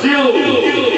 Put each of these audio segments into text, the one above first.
Brasil!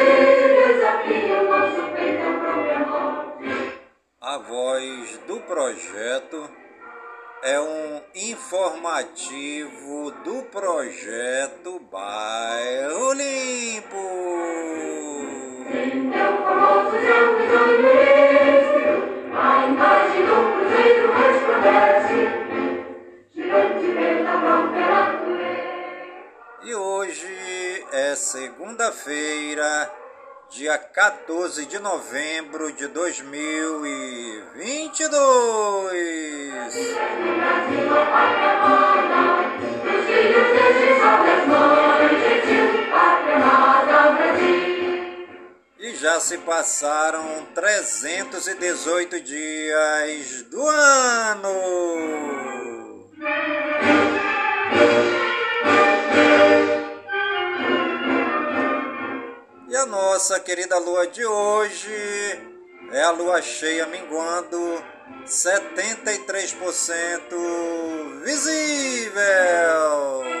A voz do projeto é um informativo do projeto Bairro Limpo. E hoje é segunda-feira dia 14 de novembro de 2022. E já se passaram 318 dias do ano. Nossa querida lua de hoje é a lua cheia minguando 73% visível.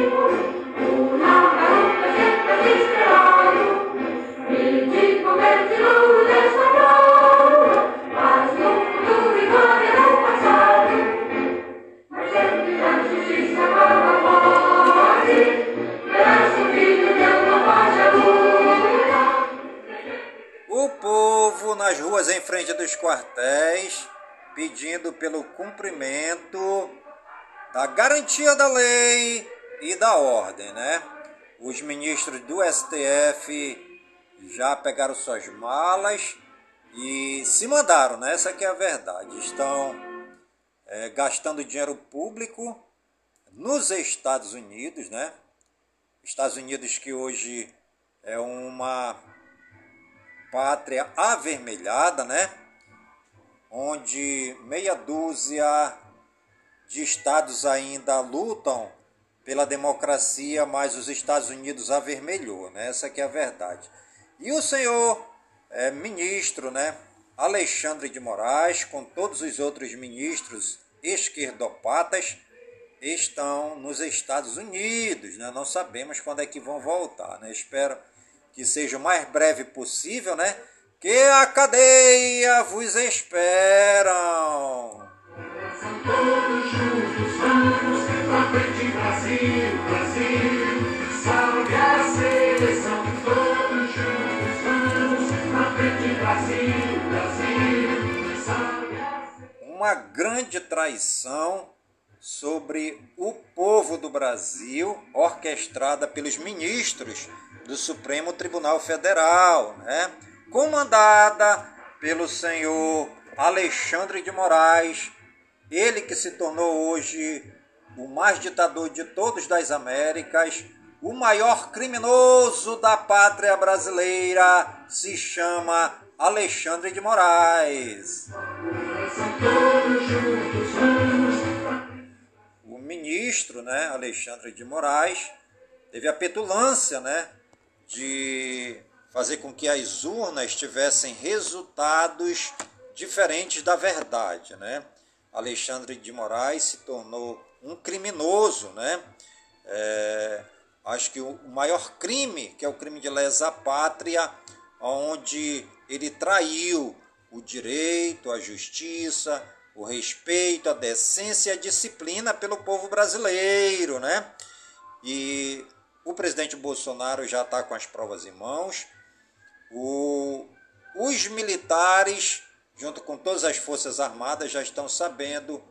Nas ruas em frente dos quartéis pedindo pelo cumprimento da garantia da lei e da ordem, né? Os ministros do STF já pegaram suas malas e se mandaram, né? Essa é a verdade. Estão é, gastando dinheiro público nos Estados Unidos, né? Estados Unidos que hoje é uma pátria avermelhada, né? Onde meia dúzia de estados ainda lutam pela democracia, mas os Estados Unidos avermelhou, né? Essa que é a verdade. E o senhor é, ministro, né? Alexandre de Moraes, com todos os outros ministros esquerdopatas, estão nos Estados Unidos, né? Não sabemos quando é que vão voltar, né? Espero que seja o mais breve possível, né? Que a cadeia vos esperam. São todos juntos, vamos pra frente, Brasil, Brasil. Salve a seleção, todos juntos, vamos pra frente, Brasil, Brasil. Salve a Uma grande traição sobre o povo do Brasil, orquestrada pelos ministros do Supremo Tribunal Federal, né? comandada pelo senhor Alexandre de Moraes, ele que se tornou hoje o mais ditador de todos das Américas, o maior criminoso da pátria brasileira, se chama Alexandre de Moraes. ministro, né, Alexandre de Moraes, teve a petulância, né, de fazer com que as urnas tivessem resultados diferentes da verdade, né? Alexandre de Moraes se tornou um criminoso, né? É, acho que o maior crime, que é o crime de lesa pátria, onde ele traiu o direito, a justiça, o respeito, a decência e a disciplina pelo povo brasileiro, né? E o presidente Bolsonaro já está com as provas em mãos. O, os militares, junto com todas as forças armadas, já estão sabendo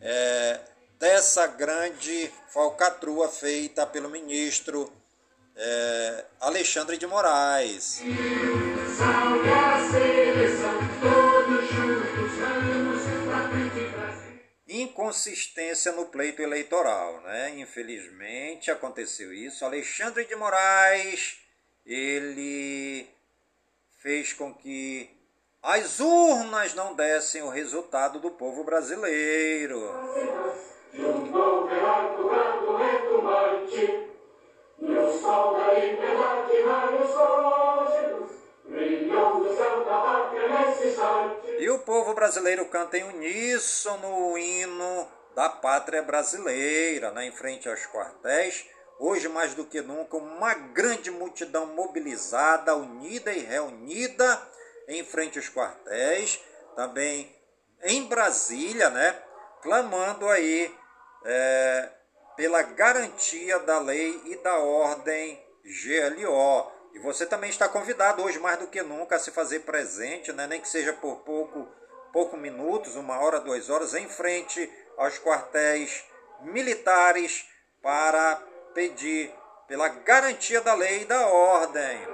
é, dessa grande falcatrua feita pelo ministro é, Alexandre de Moraes. Inconsistência no pleito eleitoral, né? Infelizmente aconteceu isso. Alexandre de Moraes, ele fez com que as urnas não dessem o resultado do povo brasileiro. Sol da liberdade raios. E o povo brasileiro canta em uníssono o hino da pátria brasileira, né, em frente aos quartéis. Hoje, mais do que nunca, uma grande multidão mobilizada, unida e reunida em frente aos quartéis, também em Brasília, né, clamando aí é, pela garantia da lei e da ordem GLO. E você também está convidado hoje mais do que nunca a se fazer presente, né? nem que seja por pouco, pouco minutos, uma hora, duas horas, em frente aos quartéis militares para pedir pela garantia da lei e da ordem.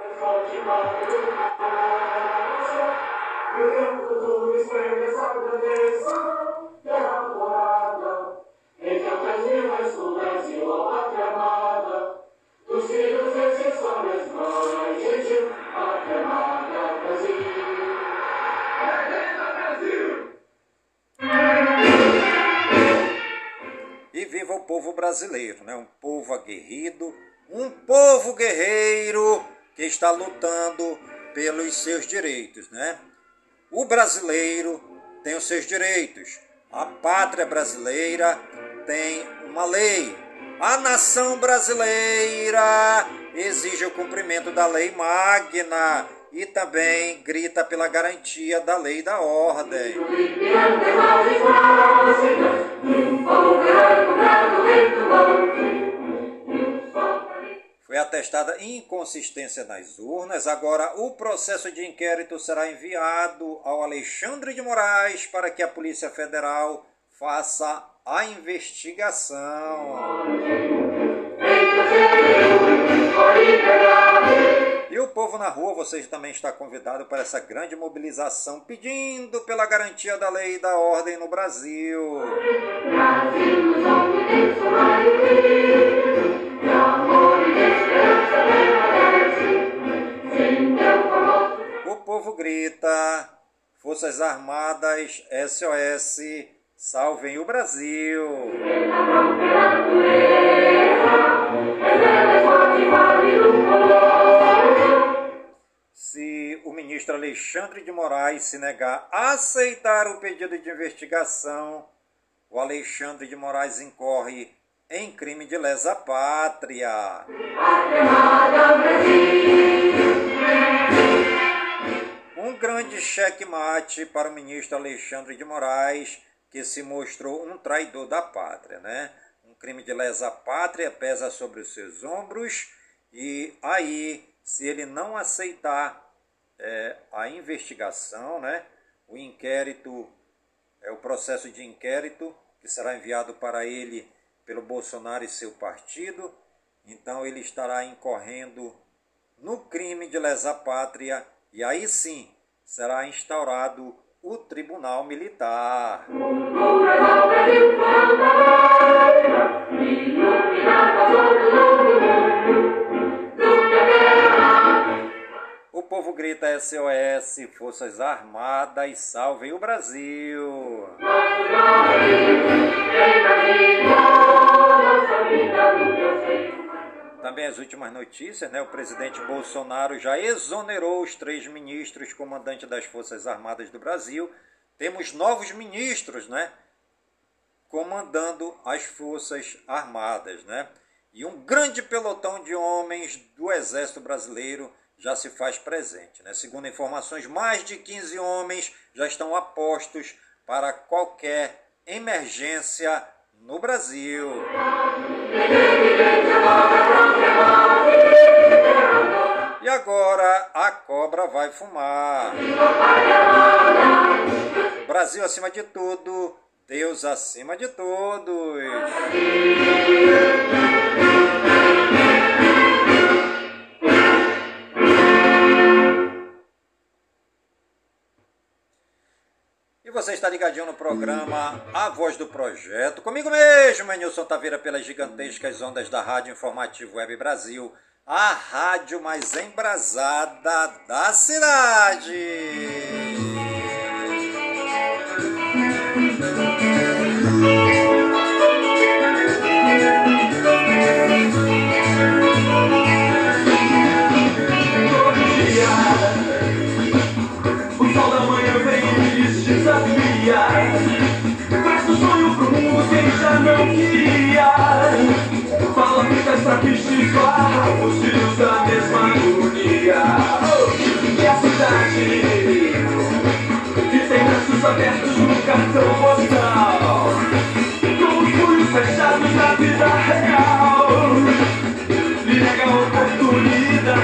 E viva o povo brasileiro, né? um povo aguerrido, um povo guerreiro que está lutando pelos seus direitos. Né? O brasileiro tem os seus direitos, a pátria brasileira tem uma lei, a nação brasileira exige o cumprimento da lei magna e também grita pela garantia da lei e da ordem. Foi atestada inconsistência nas urnas. Agora, o processo de inquérito será enviado ao Alexandre de Moraes para que a Polícia Federal faça a investigação. E o povo na rua, você também está convidado para essa grande mobilização pedindo pela garantia da lei e da ordem no Brasil. O povo grita, Forças Armadas, SOS, salvem o Brasil. Se o ministro Alexandre de Moraes se negar a aceitar o pedido de investigação, o Alexandre de Moraes incorre em crime de lesa pátria. Um grande checkmate para o ministro Alexandre de Moraes, que se mostrou um traidor da pátria, né? Um crime de lesa pátria pesa sobre os seus ombros e aí, se ele não aceitar é, a investigação, né, o inquérito, é o processo de inquérito que será enviado para ele pelo Bolsonaro e seu partido, então ele estará incorrendo no crime de lesa pátria e aí sim será instaurado o Tribunal Militar. O povo grita SOS, Forças Armadas, salvem o Brasil. Também as últimas notícias, né? O presidente Bolsonaro já exonerou os três ministros comandantes das Forças Armadas do Brasil. Temos novos ministros, né? Comandando as Forças Armadas, né? E um grande pelotão de homens do Exército Brasileiro já se faz presente. Né? Segundo informações, mais de 15 homens já estão apostos para qualquer emergência no Brasil. E agora a cobra vai fumar. Brasil acima de tudo, Deus acima de todos. Você está ligadinho no programa A Voz do Projeto. Comigo mesmo, Nilson Taveira, pelas gigantescas ondas da Rádio Informativo Web Brasil, a rádio mais embrasada da cidade.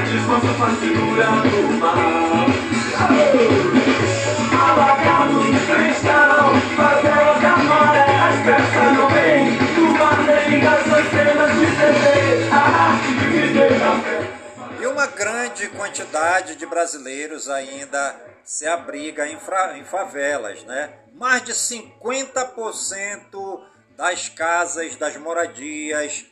Do mar E uma grande quantidade de brasileiros ainda se abriga em, em favelas, né? Mais de 50% das casas, das moradias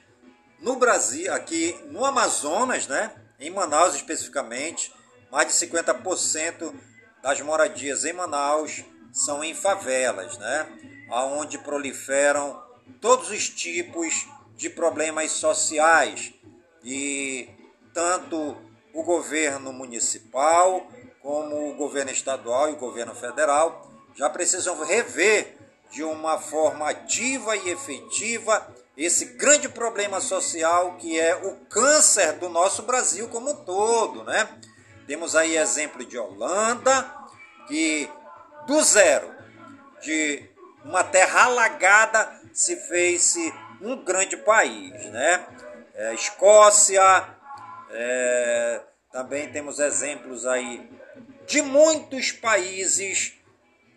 no Brasil, aqui no Amazonas, né? Em Manaus especificamente, mais de 50% das moradias em Manaus são em favelas, né? Aonde proliferam todos os tipos de problemas sociais e tanto o governo municipal como o governo estadual e o governo federal já precisam rever de uma forma ativa e efetiva esse grande problema social que é o câncer do nosso Brasil como um todo, né? Temos aí exemplo de Holanda, que do zero, de uma terra alagada, se fez um grande país, né? É, Escócia, é, também temos exemplos aí de muitos países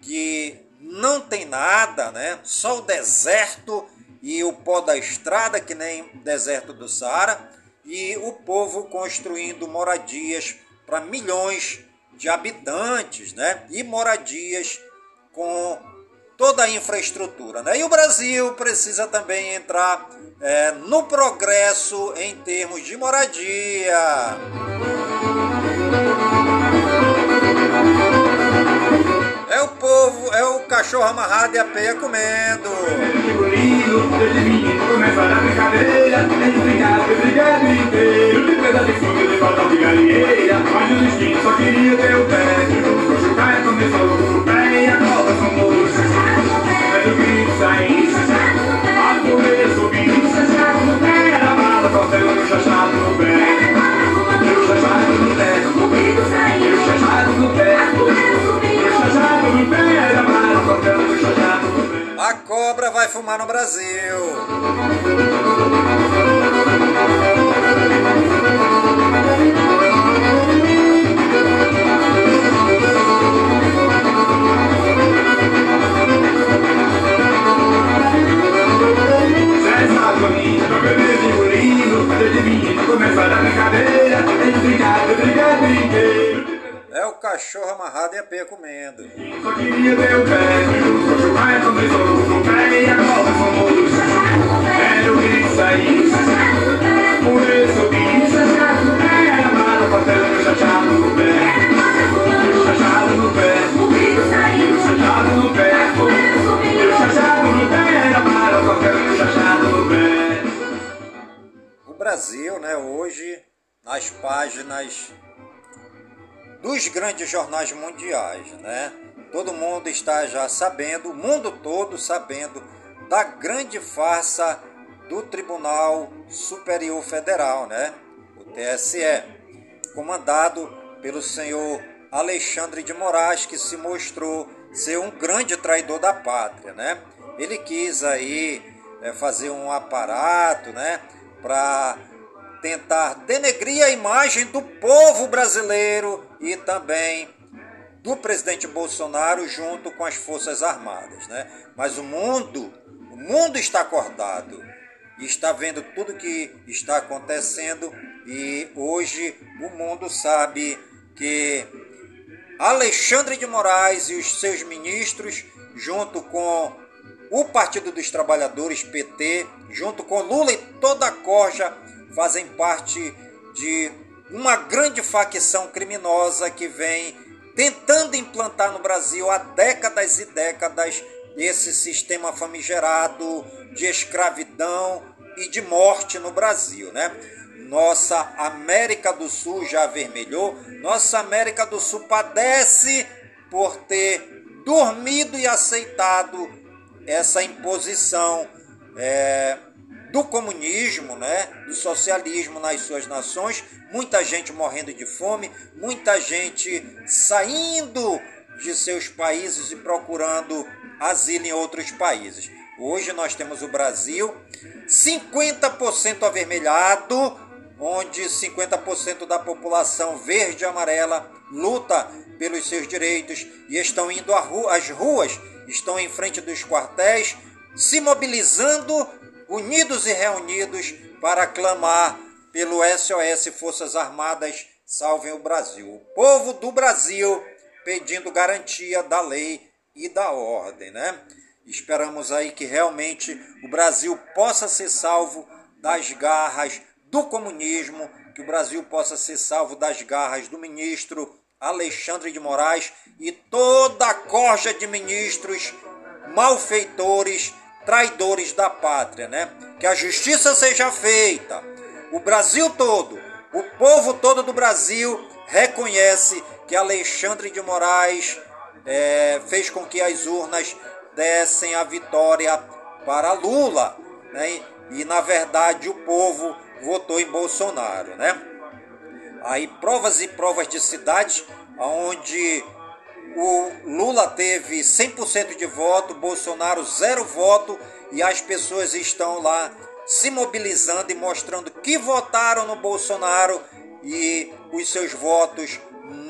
que não tem nada, né? Só o deserto e o pó da estrada, que nem deserto do Saara, e o povo construindo moradias para milhões de habitantes, né? E moradias com toda a infraestrutura, né? E o Brasil precisa também entrar é, no progresso em termos de moradia. É o cachorro amarrado e a peia comendo. E Mas o destino só queria ter o pé O chucaia começou no pé E a cobra somou vai fumar no Brasil. Começar a brincadeira Entre brigado, brigado inteiro É o cachorro amarrado e a peia comendo. O Brasil, né, hoje páginas dos grandes jornais mundiais, né? Todo mundo está já sabendo, o mundo todo sabendo da grande farsa do Tribunal Superior Federal, né? O TSE, comandado pelo senhor Alexandre de Moraes, que se mostrou ser um grande traidor da pátria, né? Ele quis aí é, fazer um aparato, né, para tentar denegrir a imagem do povo brasileiro e também do presidente Bolsonaro junto com as Forças Armadas, né? Mas o mundo, o mundo está acordado e está vendo tudo que está acontecendo e hoje o mundo sabe que Alexandre de Moraes e os seus ministros, junto com o Partido dos Trabalhadores, PT, junto com Lula e toda a corja, fazem parte de uma grande facção criminosa que vem tentando implantar no Brasil há décadas e décadas esse sistema famigerado de escravidão e de morte no Brasil, né? Nossa América do Sul já avermelhou, nossa América do Sul padece por ter dormido e aceitado essa imposição é, do comunismo, né, do socialismo nas suas nações, muita gente morrendo de fome, muita gente saindo de seus países e procurando asilo em outros países. Hoje nós temos o Brasil 50% avermelhado, onde 50% da população verde e amarela luta pelos seus direitos e estão indo às ruas, estão em frente dos quartéis, se mobilizando, unidos e reunidos para clamar pelo SOS Forças Armadas Salvem o Brasil. O povo do Brasil pedindo garantia da lei e da ordem, né? Esperamos aí que realmente o Brasil possa ser salvo das garras do comunismo, que o Brasil possa ser salvo das garras do ministro Alexandre de Moraes e toda a corja de ministros malfeitores, traidores da pátria, né? Que a justiça seja feita. O Brasil todo, o povo todo do Brasil reconhece que Alexandre de Moraes é, fez com que as urnas dessem a vitória para Lula, né? E na verdade o povo votou em Bolsonaro, né? Aí provas e provas de cidades onde o Lula teve 100% de voto, Bolsonaro zero voto e as pessoas estão lá se mobilizando e mostrando que votaram no Bolsonaro e os seus votos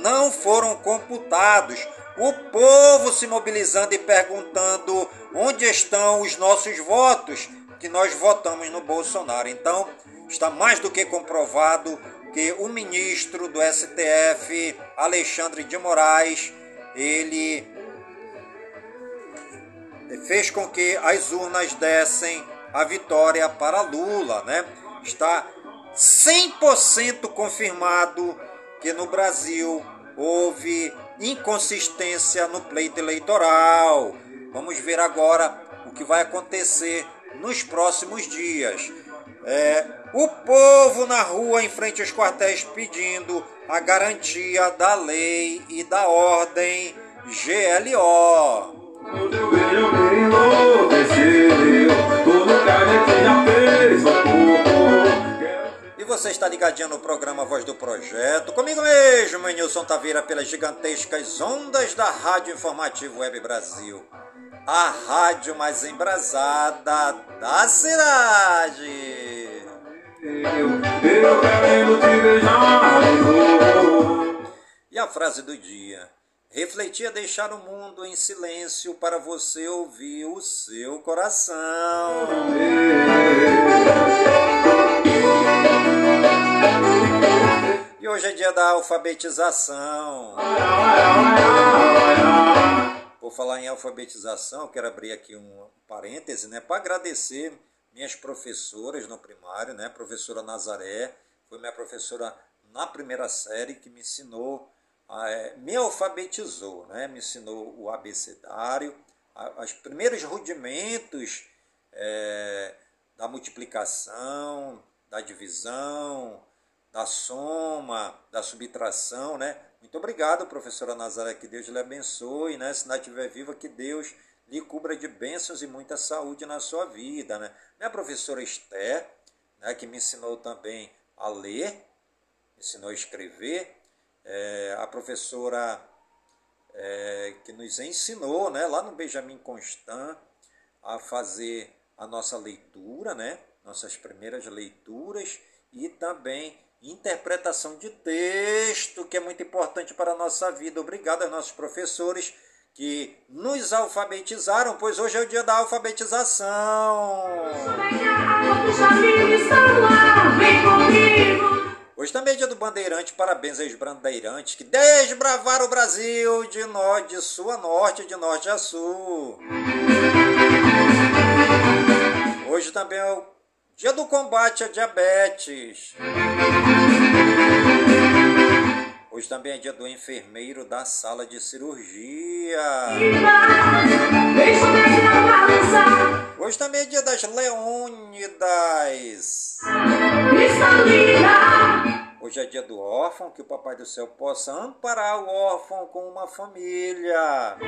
não foram computados. O povo se mobilizando e perguntando onde estão os nossos votos que nós votamos no Bolsonaro. Então, está mais do que comprovado que o ministro do STF, Alexandre de Moraes, ele fez com que as urnas dessem a vitória para Lula, né? Está 100% confirmado que no Brasil houve inconsistência no pleito eleitoral. Vamos ver agora o que vai acontecer nos próximos dias. É, o povo na rua em frente aos quartéis pedindo a garantia da lei e da ordem GLO. E você está ligadinho no programa Voz do Projeto, comigo mesmo, Nilson Taveira, pelas gigantescas ondas da Rádio Informativo Web Brasil a rádio mais embrasada da cidade. Eu, quero te beijar E a frase do dia. Refletir é deixar o mundo em silêncio para você ouvir o seu coração. E hoje é dia da alfabetização. Por falar em alfabetização, quero abrir aqui um parêntese, né, para agradecer minhas professoras no primário, né, professora Nazaré, foi minha professora na primeira série que me ensinou, é, me alfabetizou, né, me ensinou o abecedário, os primeiros rudimentos é, da multiplicação, da divisão, da soma, da subtração, né? Muito obrigado, professora Nazaré, que Deus lhe abençoe, né? Se não estiver viva, que Deus lhe cubra de bênçãos e muita saúde na sua vida, né? Minha professora Esther, né, que me ensinou também a ler, me ensinou a escrever, é, a professora é, que nos ensinou, né, lá no Benjamin Constant, a fazer a nossa leitura, né, nossas primeiras leituras e também interpretação de texto, que é muito importante para a nossa vida. Obrigado aos nossos professores que nos alfabetizaram, pois hoje é o dia da alfabetização. Hoje também é dia do Bandeirante, parabéns aos bandeirantes que desbravaram o Brasil de norte, de sul a norte, de norte a sul. Hoje também é o dia do combate à diabetes. Hoje também é dia do enfermeiro da sala de cirurgia. Hoje também é dia das leônidas. Hoje é dia do órfão, que o Papai do Céu possa amparar o órfão com uma família.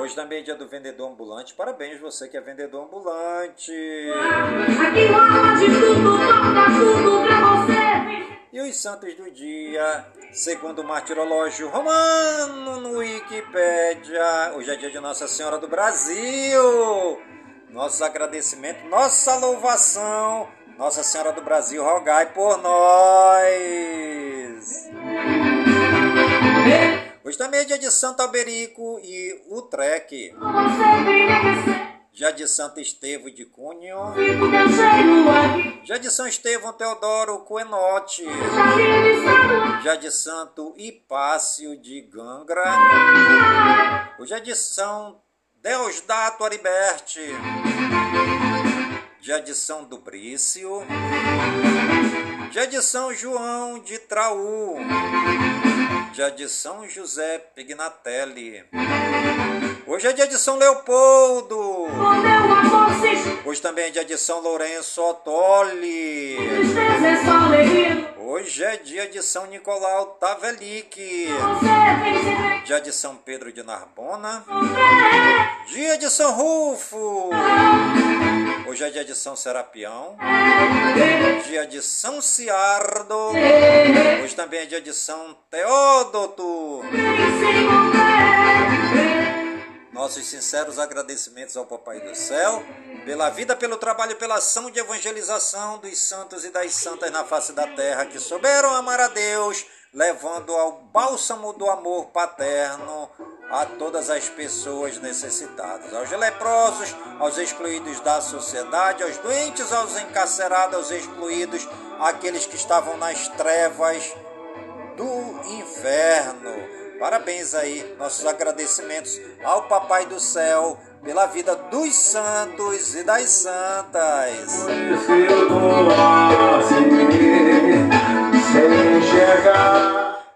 Hoje também é dia do vendedor ambulante. Parabéns você que é vendedor ambulante. Aqui rola de tudo, toca tudo pra você. E os santos do dia, segundo o martirológio romano no Wikipédia. Hoje é dia de Nossa Senhora do Brasil. Nossos agradecimentos, nossa louvação. Nossa Senhora do Brasil, rogai por nós. Hoje também é dia de Santo Alberico e Utrecht. Já de Santo Estevão de Cunho. Já de São Estevão Teodoro Coenote. Já de Santo Hipácio de Gangra. É de São Deusdato Ariberte. Já de São Dubrício. Já de São João de Traú. Já de São José Pignatelli. Hoje é dia de São Leopoldo. Hoje também é dia de São Lourenço Ottoli. Hoje é dia de São Nicolau Tavelique. Dia de São Pedro de Narbona. Dia de São Rufo. Hoje é dia de São Serapião. Dia de São Ciardo. Hoje também é dia de São Teódoto. Nossos sinceros agradecimentos ao Papai do Céu pela vida, pelo trabalho, pela ação de evangelização dos santos e das santas na face da terra que souberam amar a Deus, levando ao bálsamo do amor paterno a todas as pessoas necessitadas, aos leprosos, aos excluídos da sociedade, aos doentes, aos encarcerados, aos excluídos, aqueles que estavam nas trevas do inferno Parabéns aí, nossos agradecimentos ao Papai do Céu pela vida dos santos e das santas.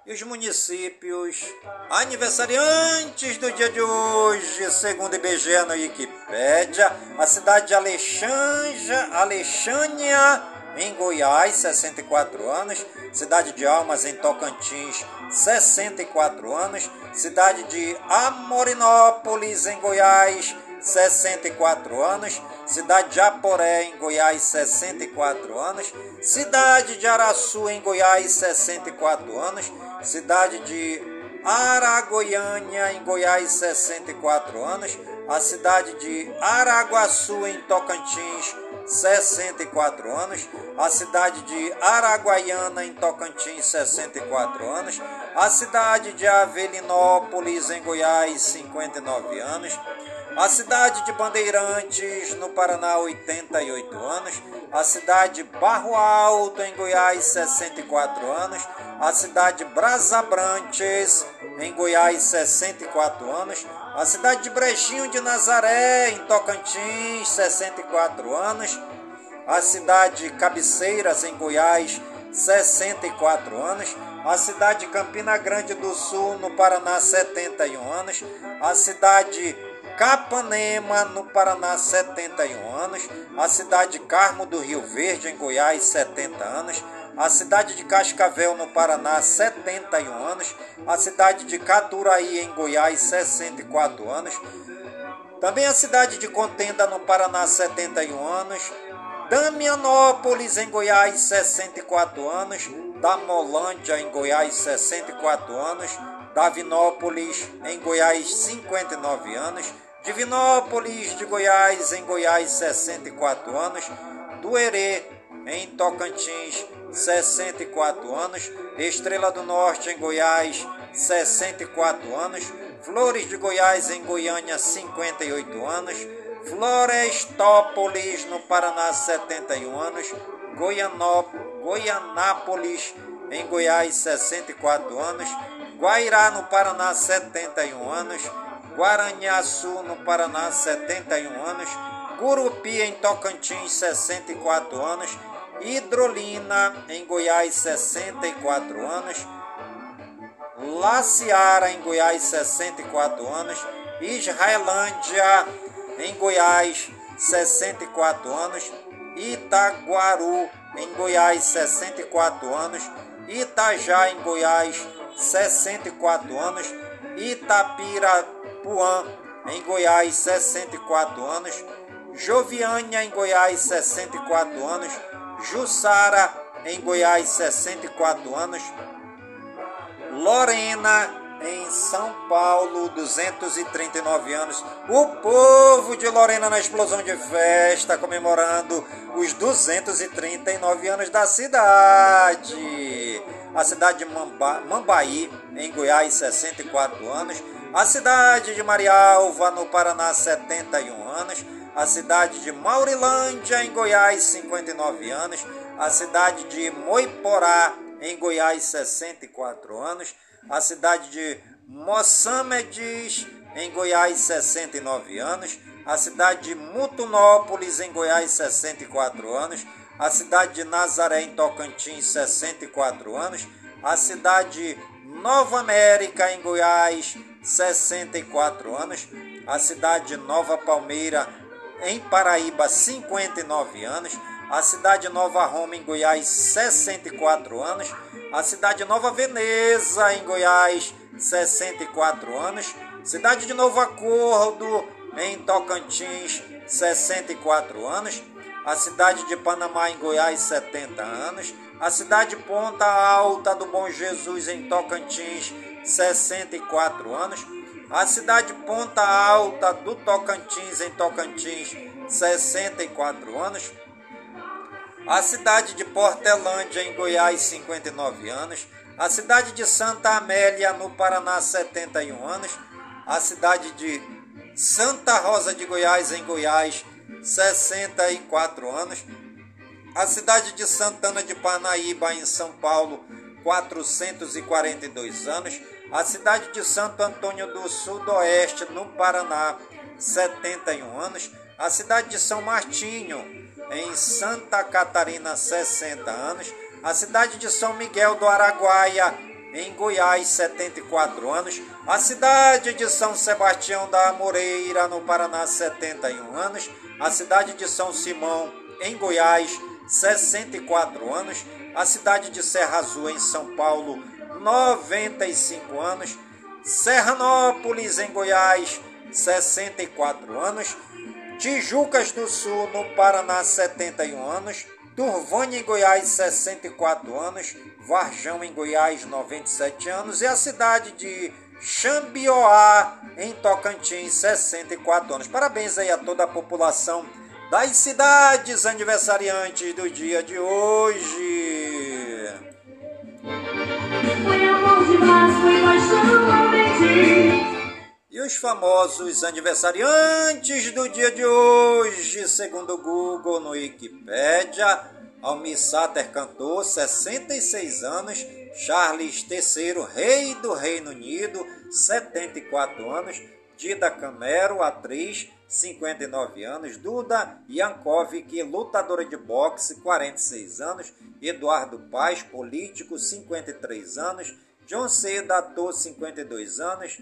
E os municípios aniversariantes do dia de hoje, segundo IBGE no Wikipédia, a cidade de Alexandria, Alexânia, em Goiás, 64 anos, cidade de Almas, em Tocantins, 64 anos, cidade de Amorinópolis, em Goiás, 64 anos, cidade de Aporé, em Goiás, 64 anos, cidade de Araçu, em Goiás, 64 anos, cidade de Aragoiânia, em Goiás, 64 anos, a cidade de Araguaçu, em Tocantins, 64 anos, a cidade de Araguaiana, em Tocantins, 64 anos, a cidade de Avelinópolis, em Goiás, 59 anos, a cidade de Bandeirantes, no Paraná, 88 anos, a cidade de Barro Alto, em Goiás, 64 anos, a cidade de Brasabrantes, em Goiás, 64 anos, a cidade de Brejinho de Nazaré, em Tocantins, 64 anos. A cidade de Cabeceiras, em Goiás, 64 anos. A cidade de Campina Grande do Sul, no Paraná, 71 anos. A cidade Capanema, no Paraná, 71 anos. A cidade de Carmo do Rio Verde, em Goiás, 70 anos. A cidade de Cascavel, no Paraná, 71 anos. A cidade de Caturaí, em Goiás, 64 anos. Também a cidade de Contenda, no Paraná, 71 anos. Damianópolis, em Goiás, 64 anos. Damolândia, em Goiás, 64 anos. Davinópolis, em Goiás, 59 anos. Divinópolis de Goiás, em Goiás, 64 anos. Duerê, em Tocantins, 64 anos. Estrela do Norte, em Goiás, 64 anos. Flores de Goiás, em Goiânia, 58 anos. Florestópolis, no Paraná, 71 anos. Goianó, Goianápolis, em Goiás, 64 anos. Guairá, no Paraná, 71 anos. Guaranhaçu, no Paraná, 71 anos. Gurupi, em Tocantins, 64 anos. Hidrolina, em Goiás, 64 anos. La Ciara, em Goiás, 64 anos. Israelândia, em Goiás, 64 anos. Itaguaru, em Goiás, 64 anos. Itajá, em Goiás, 64 anos. Itapira, Itapuã, em Goiás, 64 anos. Joviânia, em Goiás, 64 anos. Jussara, em Goiás, 64 anos. Lorena, em São Paulo, 239 anos. O povo de Lorena na explosão de festa, comemorando os 239 anos da cidade. A cidade de Mamba, Mambaí, em Goiás, 64 anos. A cidade de Marialva, no Paraná, 71 anos. A cidade de Maurilândia, em Goiás, 59 anos. A cidade de Moiporá, em Goiás, 64 anos. A cidade de Moçamedes, em Goiás, 69 anos. A cidade de Mutunópolis, em Goiás, 64 anos. A cidade de Nazaré, em Tocantins, 64 anos. A cidade de Nova América, em Goiás, 64 anos. A cidade de Nova Palmeira, em Paraíba, 59 anos. A cidade de Nova Roma, em Goiás, 64 anos. A cidade de Nova Veneza, em Goiás, 64 anos. Cidade de Novo Acordo, em Tocantins, 64 anos. A cidade de Panamá, em Goiás, 70 anos. A cidade de Ponta Alta do Bom Jesus, em Tocantins, 64 anos. A cidade Ponta Alta do Tocantins, em Tocantins, 64 anos. A cidade de Portelândia, em Goiás, 59 anos. A cidade de Santa Amélia, no Paraná, 71 anos. A cidade de Santa Rosa de Goiás, em Goiás, 64 anos. A cidade de Santana de Parnaíba, em São Paulo, 442 anos. A cidade de Santo Antônio do Sudoeste, no Paraná, 71 anos. A cidade de São Martinho, em Santa Catarina, 60 anos. A cidade de São Miguel do Araguaia, em Goiás, 74 anos. A cidade de São Sebastião da Moreira, no Paraná, 71 anos. A cidade de São Simão, em Goiás, 64 anos a cidade de Serra Azul, em São Paulo, 95 anos, Serranópolis, em Goiás, 64 anos, Tijucas do Sul, no Paraná, 71 anos, Turvânia, em Goiás, 64 anos, Varjão, em Goiás, 97 anos, e a cidade de Xambioá, em Tocantins, 64 anos. Parabéns aí a toda a população das cidades aniversariantes do dia de hoje. E os famosos aniversariantes do dia de hoje, segundo o Google no Wikipedia, Almir Sater cantor, 66 anos, Charles III, rei do Reino Unido, 74 anos, Dida Camero, atriz, 59 anos, Duda Yankovic, lutadora de boxe, 46 anos, Eduardo Paz, político, 53 anos, John Seda, ator, 52 anos,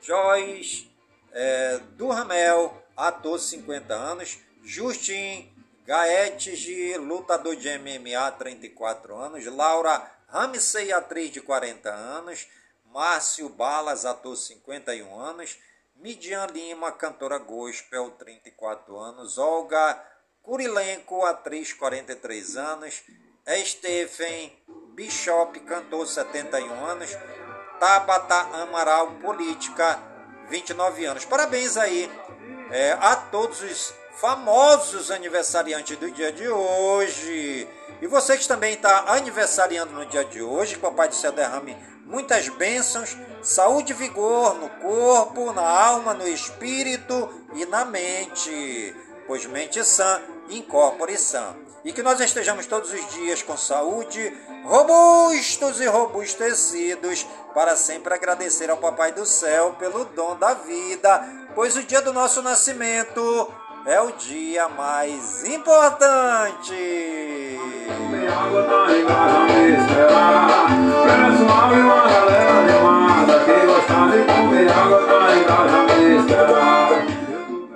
Joyce é, Durhamel, ator 50 anos, Justin Gaetes, lutador de MMA, 34 anos, Laura Ramsey, atriz de 40 anos, Márcio Balas, ator 51 anos, Midian Lima, cantora gospel, 34 anos, Olga Kurilenko, atriz, 43 anos, Stephen Bishop, cantor, 71 anos, Tabata Amaral, política, 29 anos. Parabéns aí é, a todos os famosos aniversariantes do dia de hoje. E você que também está aniversariando no dia de hoje, que o Papai do Céu derrame muitas bênçãos, saúde e vigor no corpo, na alma, no espírito e na mente. Pois mente sã, incorpore sã. E que nós estejamos todos os dias com saúde, robustos e robustecidos, para sempre agradecer ao Papai do Céu pelo dom da vida, pois o dia do nosso nascimento é o dia mais importante. E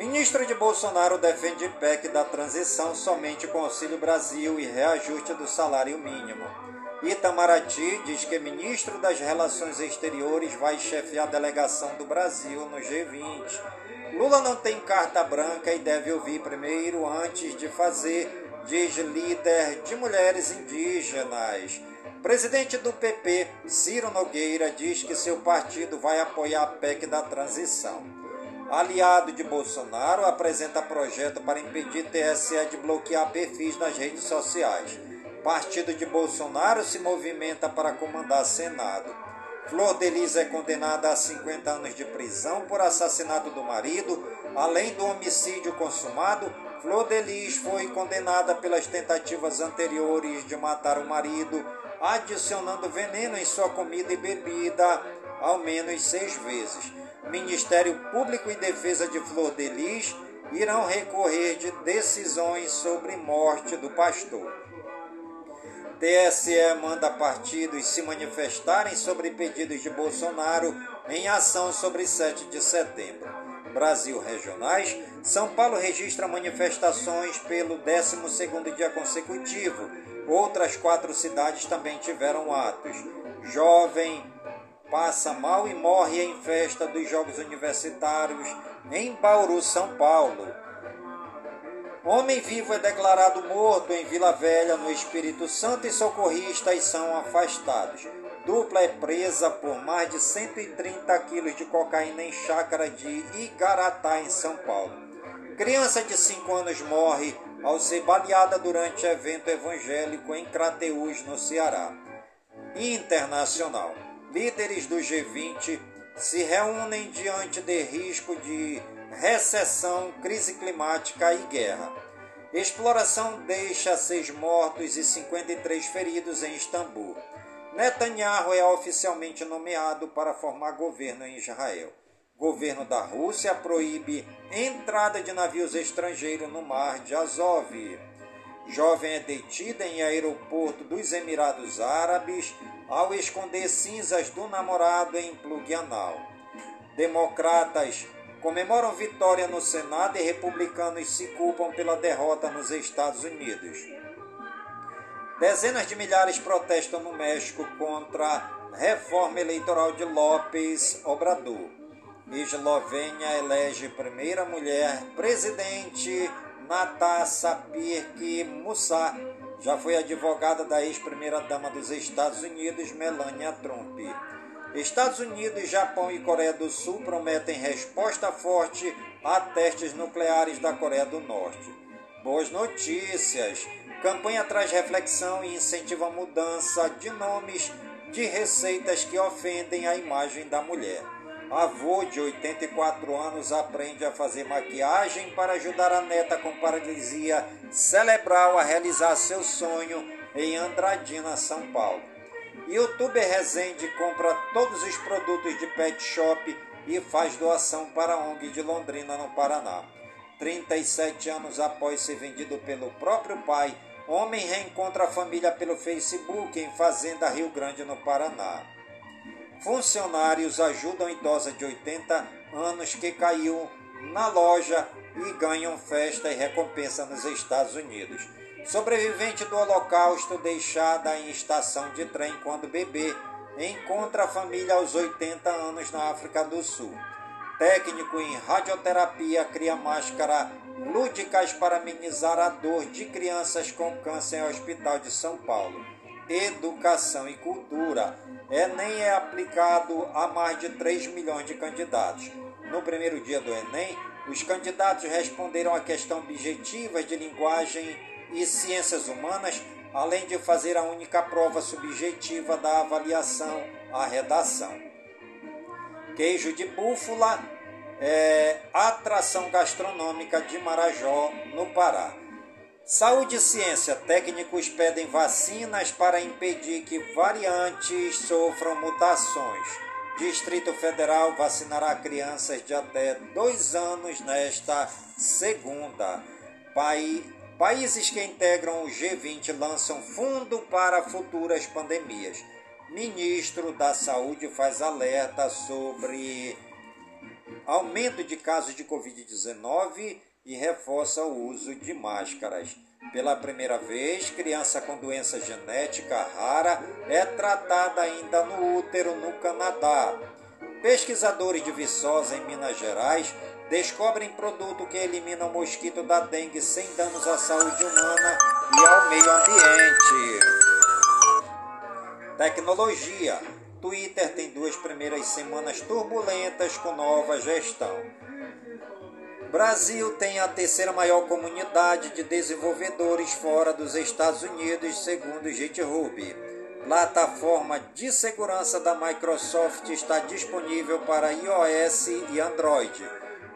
Ministro de Bolsonaro defende PEC da transição somente com Auxílio Brasil e reajuste do salário mínimo. Itamaraty diz que ministro das Relações Exteriores vai chefiar a delegação do Brasil no G20. Lula não tem carta branca e deve ouvir primeiro antes de fazer diz líder de mulheres indígenas. Presidente do PP, Ciro Nogueira, diz que seu partido vai apoiar a PEC da transição. Aliado de Bolsonaro, apresenta projeto para impedir TSE de bloquear perfis nas redes sociais. Partido de Bolsonaro se movimenta para comandar Senado. Flor Delis é condenada a 50 anos de prisão por assassinato do marido, além do homicídio consumado Flor Delis foi condenada pelas tentativas anteriores de matar o marido, adicionando veneno em sua comida e bebida ao menos seis vezes. Ministério Público e Defesa de Flor Delis irão recorrer de decisões sobre morte do pastor. TSE manda partidos se manifestarem sobre pedidos de Bolsonaro em ação sobre 7 de setembro. Brasil regionais, São Paulo registra manifestações pelo 12º dia consecutivo. Outras quatro cidades também tiveram atos. Jovem passa mal e morre em festa dos Jogos Universitários em Bauru, São Paulo. Homem vivo é declarado morto em Vila Velha, no Espírito Santo, e socorristas são afastados. Dupla é presa por mais de 130 quilos de cocaína em chácara de Igaratá, em São Paulo. Criança de 5 anos morre ao ser baleada durante evento evangélico em Crateús, no Ceará. Internacional. Líderes do G20 se reúnem diante de risco de recessão, crise climática e guerra. Exploração deixa seis mortos e 53 feridos em Istambul. Netanyahu é oficialmente nomeado para formar governo em Israel. Governo da Rússia proíbe entrada de navios estrangeiros no mar de Azov. Jovem é detida em aeroporto dos Emirados Árabes ao esconder cinzas do namorado em plug anal. Democratas comemoram vitória no Senado e republicanos se culpam pela derrota nos Estados Unidos. Dezenas de milhares protestam no México contra a reforma eleitoral de López Obrador. Eslovênia elege primeira mulher presidente Natasha Pirk Musa. Já foi advogada da ex-primeira-dama dos Estados Unidos, Melania Trump. Estados Unidos, Japão e Coreia do Sul prometem resposta forte a testes nucleares da Coreia do Norte. Boas notícias! Campanha traz reflexão e incentiva a mudança de nomes de receitas que ofendem a imagem da mulher. Avô de 84 anos aprende a fazer maquiagem para ajudar a neta com paralisia cerebral a realizar seu sonho em Andradina, São Paulo. Youtuber Rezende compra todos os produtos de pet shop e faz doação para a ONG de Londrina, no Paraná. 37 anos após ser vendido pelo próprio pai, homem reencontra a família pelo Facebook em Fazenda Rio Grande, no Paraná. Funcionários ajudam idosa de 80 anos que caiu na loja e ganham festa e recompensa nos Estados Unidos. Sobrevivente do Holocausto deixada em estação de trem quando bebê encontra a família aos 80 anos na África do Sul. Técnico em radioterapia cria máscara lúdicas para amenizar a dor de crianças com câncer em Hospital de São Paulo. Educação e cultura. Enem é aplicado a mais de 3 milhões de candidatos. No primeiro dia do Enem, os candidatos responderam a questão objetiva de linguagem e ciências humanas, além de fazer a única prova subjetiva da avaliação, a redação. Queijo de búfala é atração gastronômica de Marajó, no Pará. Saúde e ciência. Técnicos pedem vacinas para impedir que variantes sofram mutações. Distrito Federal vacinará crianças de até dois anos nesta segunda. Pai, países que integram o G20 lançam fundo para futuras pandemias. Ministro da Saúde faz alerta sobre aumento de casos de Covid-19 e reforça o uso de máscaras. Pela primeira vez, criança com doença genética rara é tratada ainda no útero no Canadá. Pesquisadores de Viçosa, em Minas Gerais, descobrem produto que elimina o mosquito da dengue sem danos à saúde humana e ao meio ambiente. Tecnologia. Twitter tem duas primeiras semanas turbulentas com nova gestão. Brasil tem a terceira maior comunidade de desenvolvedores fora dos Estados Unidos, segundo GitHub. Plataforma de segurança da Microsoft está disponível para iOS e Android.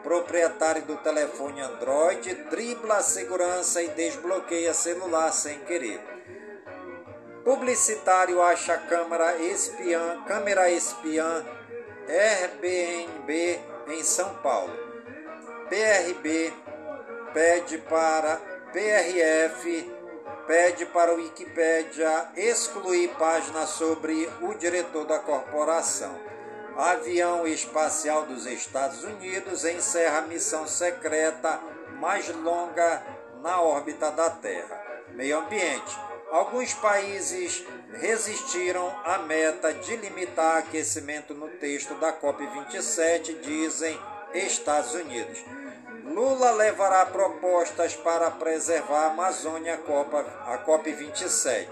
Proprietário do telefone Android dribla a segurança e desbloqueia celular sem querer. Publicitário acha câmera espiã, câmera espiã Airbnb em São Paulo. PRB pede para PRF pede para o Wikipédia excluir página sobre o diretor da corporação. Avião espacial dos Estados Unidos encerra missão secreta mais longa na órbita da Terra. Meio ambiente. Alguns países resistiram à meta de limitar aquecimento no texto da COP27, dizem Estados Unidos. Lula levará propostas para preservar a Amazônia a COP27.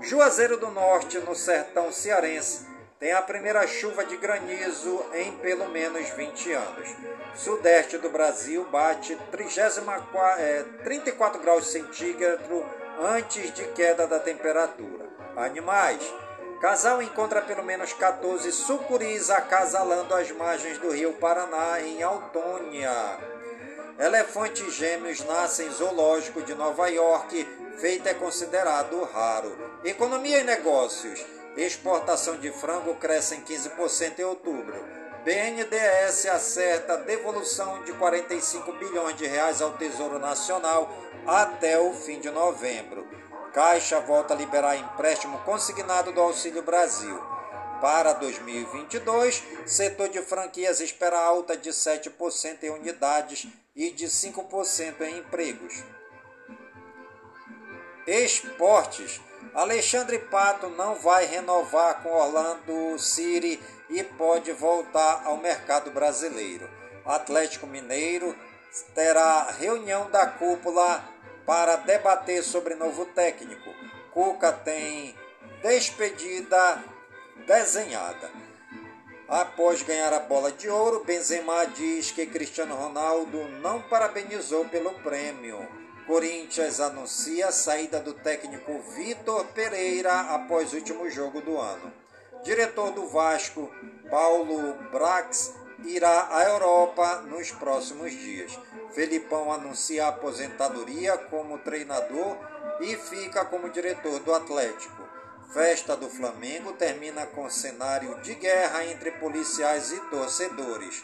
Juazeiro do Norte, no sertão cearense, tem a primeira chuva de granizo em pelo menos 20 anos. Sudeste do Brasil bate 34 é, graus centígrados antes de queda da temperatura. Animais. Casal encontra pelo menos 14 sucuris acasalando as margens do rio Paraná, em Autônia. Elefantes gêmeos nascem em zoológico de Nova York, feito é considerado raro. Economia e negócios. Exportação de frango cresce em 15% em outubro. BNDES acerta devolução de 45 bilhões de reais ao Tesouro Nacional até o fim de novembro. Caixa volta a liberar empréstimo consignado do Auxílio Brasil. Para 2022, setor de franquias espera alta de 7% em unidades e de 5% em empregos. Esportes. Alexandre Pato não vai renovar com Orlando City e pode voltar ao mercado brasileiro. Atlético Mineiro terá reunião da cúpula para debater sobre novo técnico. Cuca tem despedida desenhada. Após ganhar a bola de ouro, Benzema diz que Cristiano Ronaldo não parabenizou pelo prêmio. Corinthians anuncia a saída do técnico Vitor Pereira após o último jogo do ano. diretor do Vasco, Paulo Brax, irá à Europa nos próximos dias. Felipão anuncia a aposentadoria como treinador e fica como diretor do Atlético. Festa do Flamengo termina com cenário de guerra entre policiais e torcedores.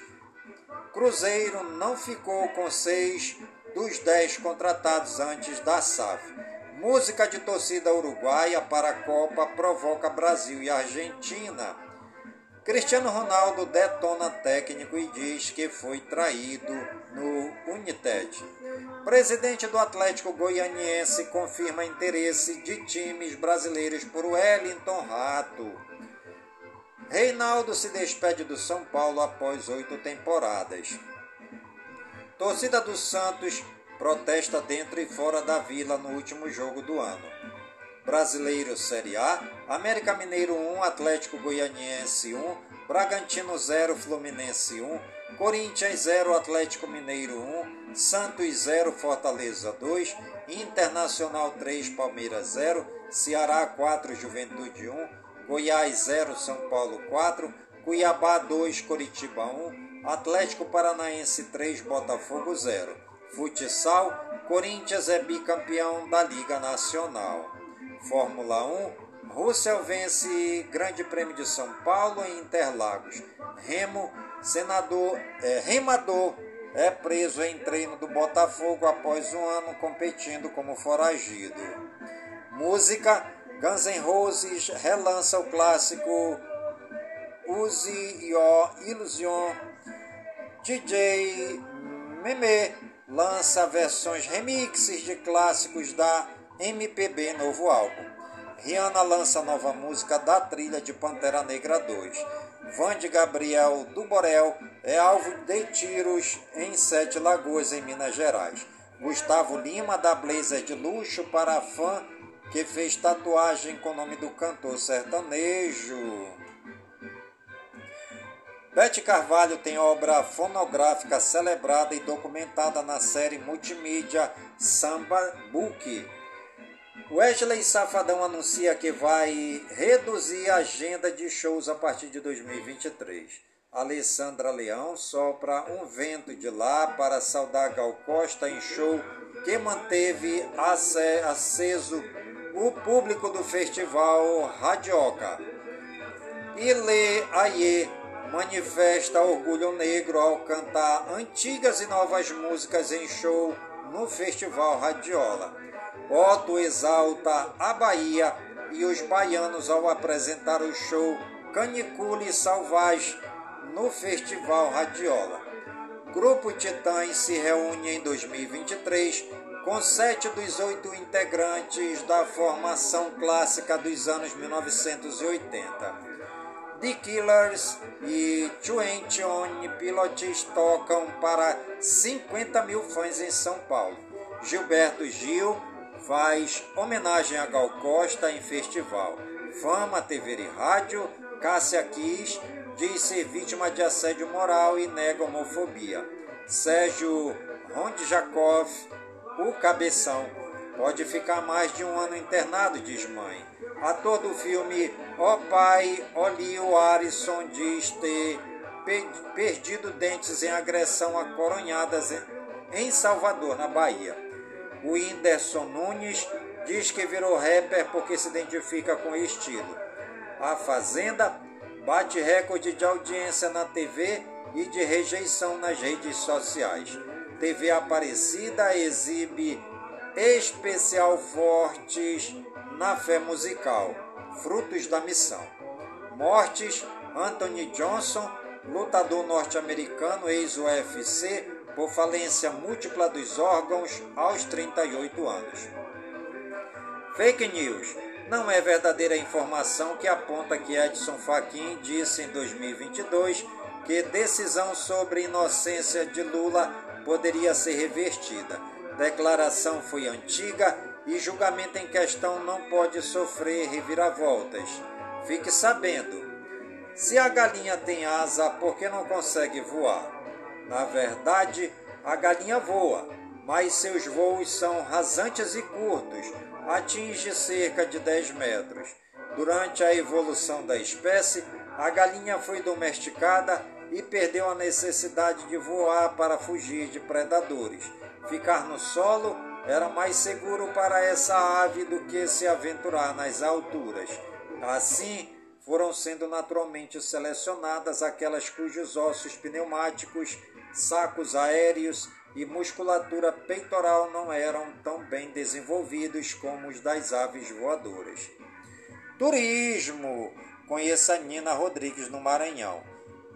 Cruzeiro não ficou com seis dos dez contratados antes da SAF. Música de torcida uruguaia para a Copa provoca Brasil e Argentina. Cristiano Ronaldo detona técnico e diz que foi traído no United. Presidente do Atlético Goianiense confirma interesse de times brasileiros por Wellington Rato. Reinaldo se despede do São Paulo após oito temporadas. Torcida do Santos protesta dentro e fora da vila no último jogo do ano. Brasileiro Série A, América Mineiro 1, Atlético Goianiense 1, Bragantino 0, Fluminense 1, Corinthians 0, Atlético Mineiro 1, Santos 0, Fortaleza 2, Internacional 3, Palmeiras 0, Ceará 4, Juventude 1, Goiás 0, São Paulo 4, Cuiabá 2, Coritiba 1, Atlético Paranaense 3, Botafogo 0. Futsal, Corinthians é bicampeão da Liga Nacional. Fórmula 1, Russell vence Grande Prêmio de São Paulo em Interlagos. Remo, senador, é, remador, é preso em treino do Botafogo após um ano competindo como foragido. Música, Guns N' Roses relança o clássico Use Your Illusion. DJ Meme lança versões remixes de clássicos da MPB novo álbum. Rihanna lança nova música da trilha de Pantera Negra 2. Vande Gabriel do Borel é alvo de tiros em Sete Lagoas, em Minas Gerais. Gustavo Lima dá blazer de luxo para a fã que fez tatuagem com o nome do cantor sertanejo. Bete Carvalho tem obra fonográfica celebrada e documentada na série multimídia Samba Book. Wesley Safadão anuncia que vai reduzir a agenda de shows a partir de 2023. Alessandra Leão sopra um vento de lá para saudar Gal Costa em show que manteve aceso o público do festival Radioca. Ile Aie manifesta orgulho negro ao cantar antigas e novas músicas em show no Festival Radiola. Otto exalta a Bahia e os baianos ao apresentar o show Canicule Salvage no Festival Radiola. Grupo Titãs se reúne em 2023 com sete dos oito integrantes da formação clássica dos anos 1980. The Killers e Twenty One Pilots tocam para 50 mil fãs em São Paulo. Gilberto Gil faz homenagem a Gal Costa em festival. Fama, TV e rádio, Cássia Kiss diz ser vítima de assédio moral e nega homofobia. Sérgio Rondjakov, o cabeção, pode ficar mais de um ano internado, diz mãe. Ator do filme Ó Pai, Olio Arison diz ter perdido dentes em agressão a coronhadas em Salvador, na Bahia. O Whindersson Nunes diz que virou rapper porque se identifica com o estilo. A Fazenda bate recorde de audiência na TV e de rejeição nas redes sociais. TV Aparecida exibe especial Fortes na fé musical, frutos da missão. Mortes: Anthony Johnson, lutador norte-americano, ex-UFC, por falência múltipla dos órgãos aos 38 anos. Fake news. Não é verdadeira informação que aponta que Edson Fachin disse em 2022 que decisão sobre inocência de Lula poderia ser revertida. Declaração foi antiga e julgamento em questão não pode sofrer reviravoltas. Fique sabendo, se a galinha tem asa, por que não consegue voar? Na verdade, a galinha voa, mas seus voos são rasantes e curtos, atinge cerca de 10 metros. Durante a evolução da espécie, a galinha foi domesticada e perdeu a necessidade de voar para fugir de predadores. Ficar no solo era mais seguro para essa ave do que se aventurar nas alturas. Assim, foram sendo naturalmente selecionadas aquelas cujos ossos pneumáticos, sacos aéreos e musculatura peitoral não eram tão bem desenvolvidos como os das aves voadoras. Turismo! Conheça Nina Rodrigues no Maranhão.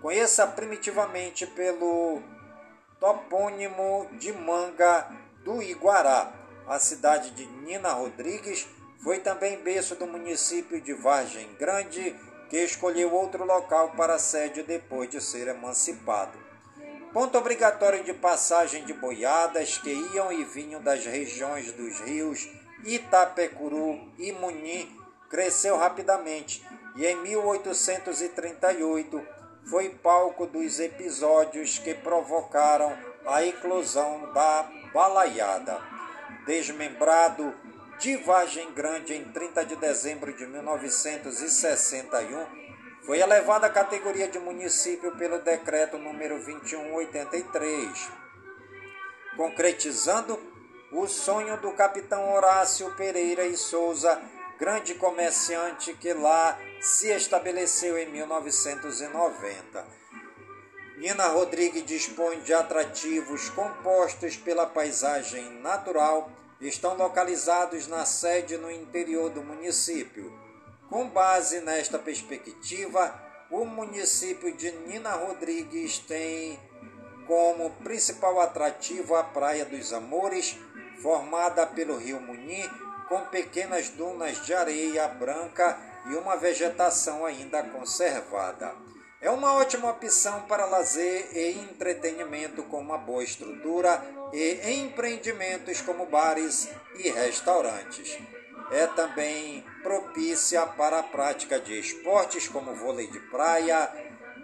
Conheça primitivamente pelo topônimo de Manga do Iguará. A cidade de Nina Rodrigues foi também berço do município de Vargem Grande, que escolheu outro local para sede depois de ser emancipado. Ponto obrigatório de passagem de boiadas que iam e vinham das regiões dos rios Itapecuru e Muni cresceu rapidamente e em 1838 foi palco dos episódios que provocaram a eclosão da balaiada. Desmembrado de Vargem Grande em 30 de dezembro de 1961, foi elevada à categoria de município pelo decreto número 2183, concretizando o sonho do capitão Horácio Pereira e Souza, grande comerciante que lá se estabeleceu em 1990. Nina Rodrigues dispõe de atrativos compostos pela paisagem natural estão localizados na sede no interior do município. Com base nesta perspectiva, o município de Nina Rodrigues tem como principal atrativo a Praia dos Amores, formada pelo rio Muni, com pequenas dunas de areia branca e uma vegetação ainda conservada. É uma ótima opção para lazer e entretenimento com uma boa estrutura e empreendimentos como bares e restaurantes. É também propícia para a prática de esportes como vôlei de praia,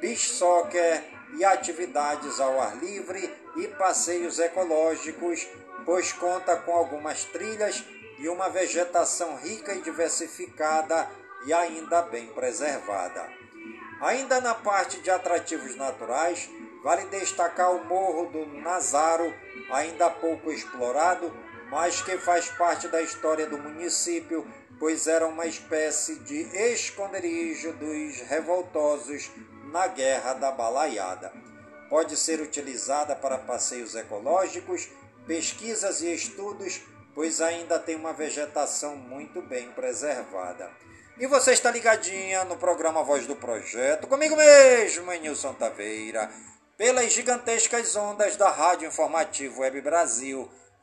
beach soccer e atividades ao ar livre e passeios ecológicos, pois conta com algumas trilhas e uma vegetação rica e diversificada e ainda bem preservada. Ainda na parte de atrativos naturais, vale destacar o Morro do Nazaro, ainda pouco explorado, mas que faz parte da história do município, pois era uma espécie de esconderijo dos revoltosos na Guerra da Balaiada. Pode ser utilizada para passeios ecológicos, pesquisas e estudos, pois ainda tem uma vegetação muito bem preservada. E você está ligadinha no programa Voz do Projeto, comigo mesmo, Nilson Taveira, pelas gigantescas ondas da Rádio Informativo Web Brasil,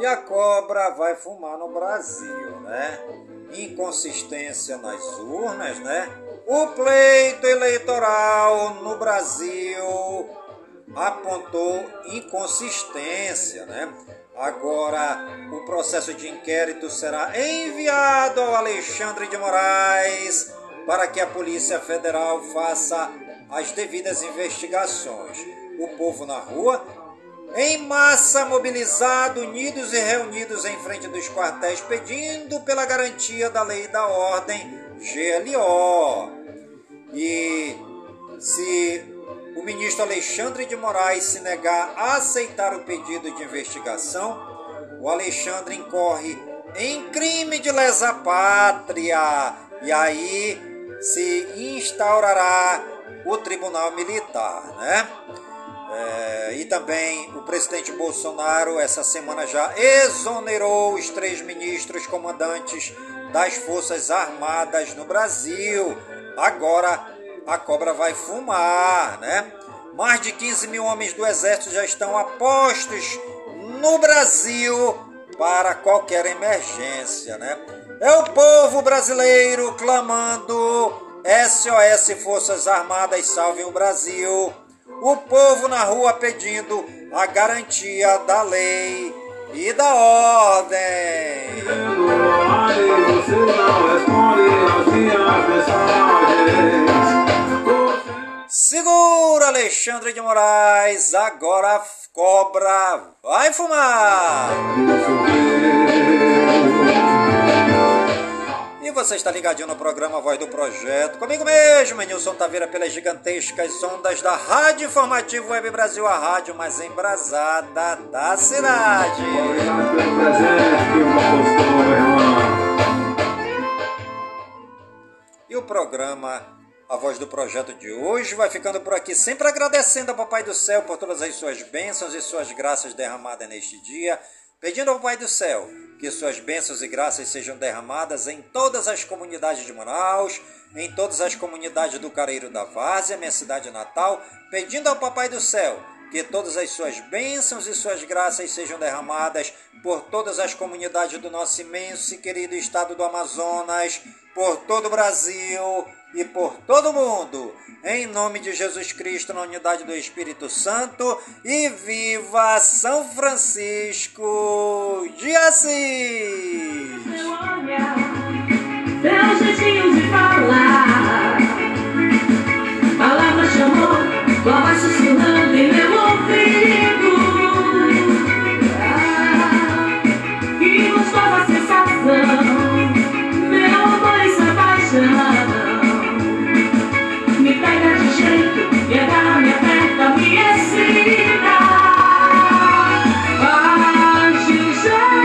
E a cobra vai fumar no Brasil, né? Inconsistência nas urnas, né? O pleito eleitoral no Brasil apontou inconsistência, né? Agora, o processo de inquérito será enviado ao Alexandre de Moraes para que a Polícia Federal faça as devidas investigações. O povo na rua, em massa mobilizado, unidos e reunidos em frente dos quartéis, pedindo pela garantia da lei da ordem GLO. E se o ministro Alexandre de Moraes se negar a aceitar o pedido de investigação, o Alexandre incorre em crime de lesa pátria e aí se instaurará o tribunal militar, né? É, e também o presidente Bolsonaro, essa semana já exonerou os três ministros comandantes das Forças Armadas no Brasil. Agora a cobra vai fumar, né? Mais de 15 mil homens do Exército já estão apostos no Brasil para qualquer emergência, né? É o povo brasileiro clamando SOS Forças Armadas salvem o Brasil. O povo na rua pedindo a garantia da lei e da ordem. Segura Alexandre de Moraes, agora a cobra vai fumar! E você está ligadinho no programa Voz do Projeto, comigo mesmo, Nilson Taveira, pelas gigantescas ondas da Rádio Informativo Web Brasil, a rádio mais embrasada da cidade. E o programa a voz do projeto de hoje vai ficando por aqui, sempre agradecendo ao Papai do Céu por todas as suas bênçãos e suas graças derramadas neste dia, pedindo ao Papai do Céu que suas bênçãos e graças sejam derramadas em todas as comunidades de Manaus, em todas as comunidades do Careiro da Várzea, minha cidade natal, pedindo ao Papai do Céu que todas as suas bênçãos e suas graças sejam derramadas por todas as comunidades do nosso imenso e querido estado do Amazonas, por todo o Brasil e por todo mundo. Em nome de Jesus Cristo, na unidade do Espírito Santo, e viva São Francisco de Assis! Seu jeitinho de falar, palavra chamou, em meu ouvido.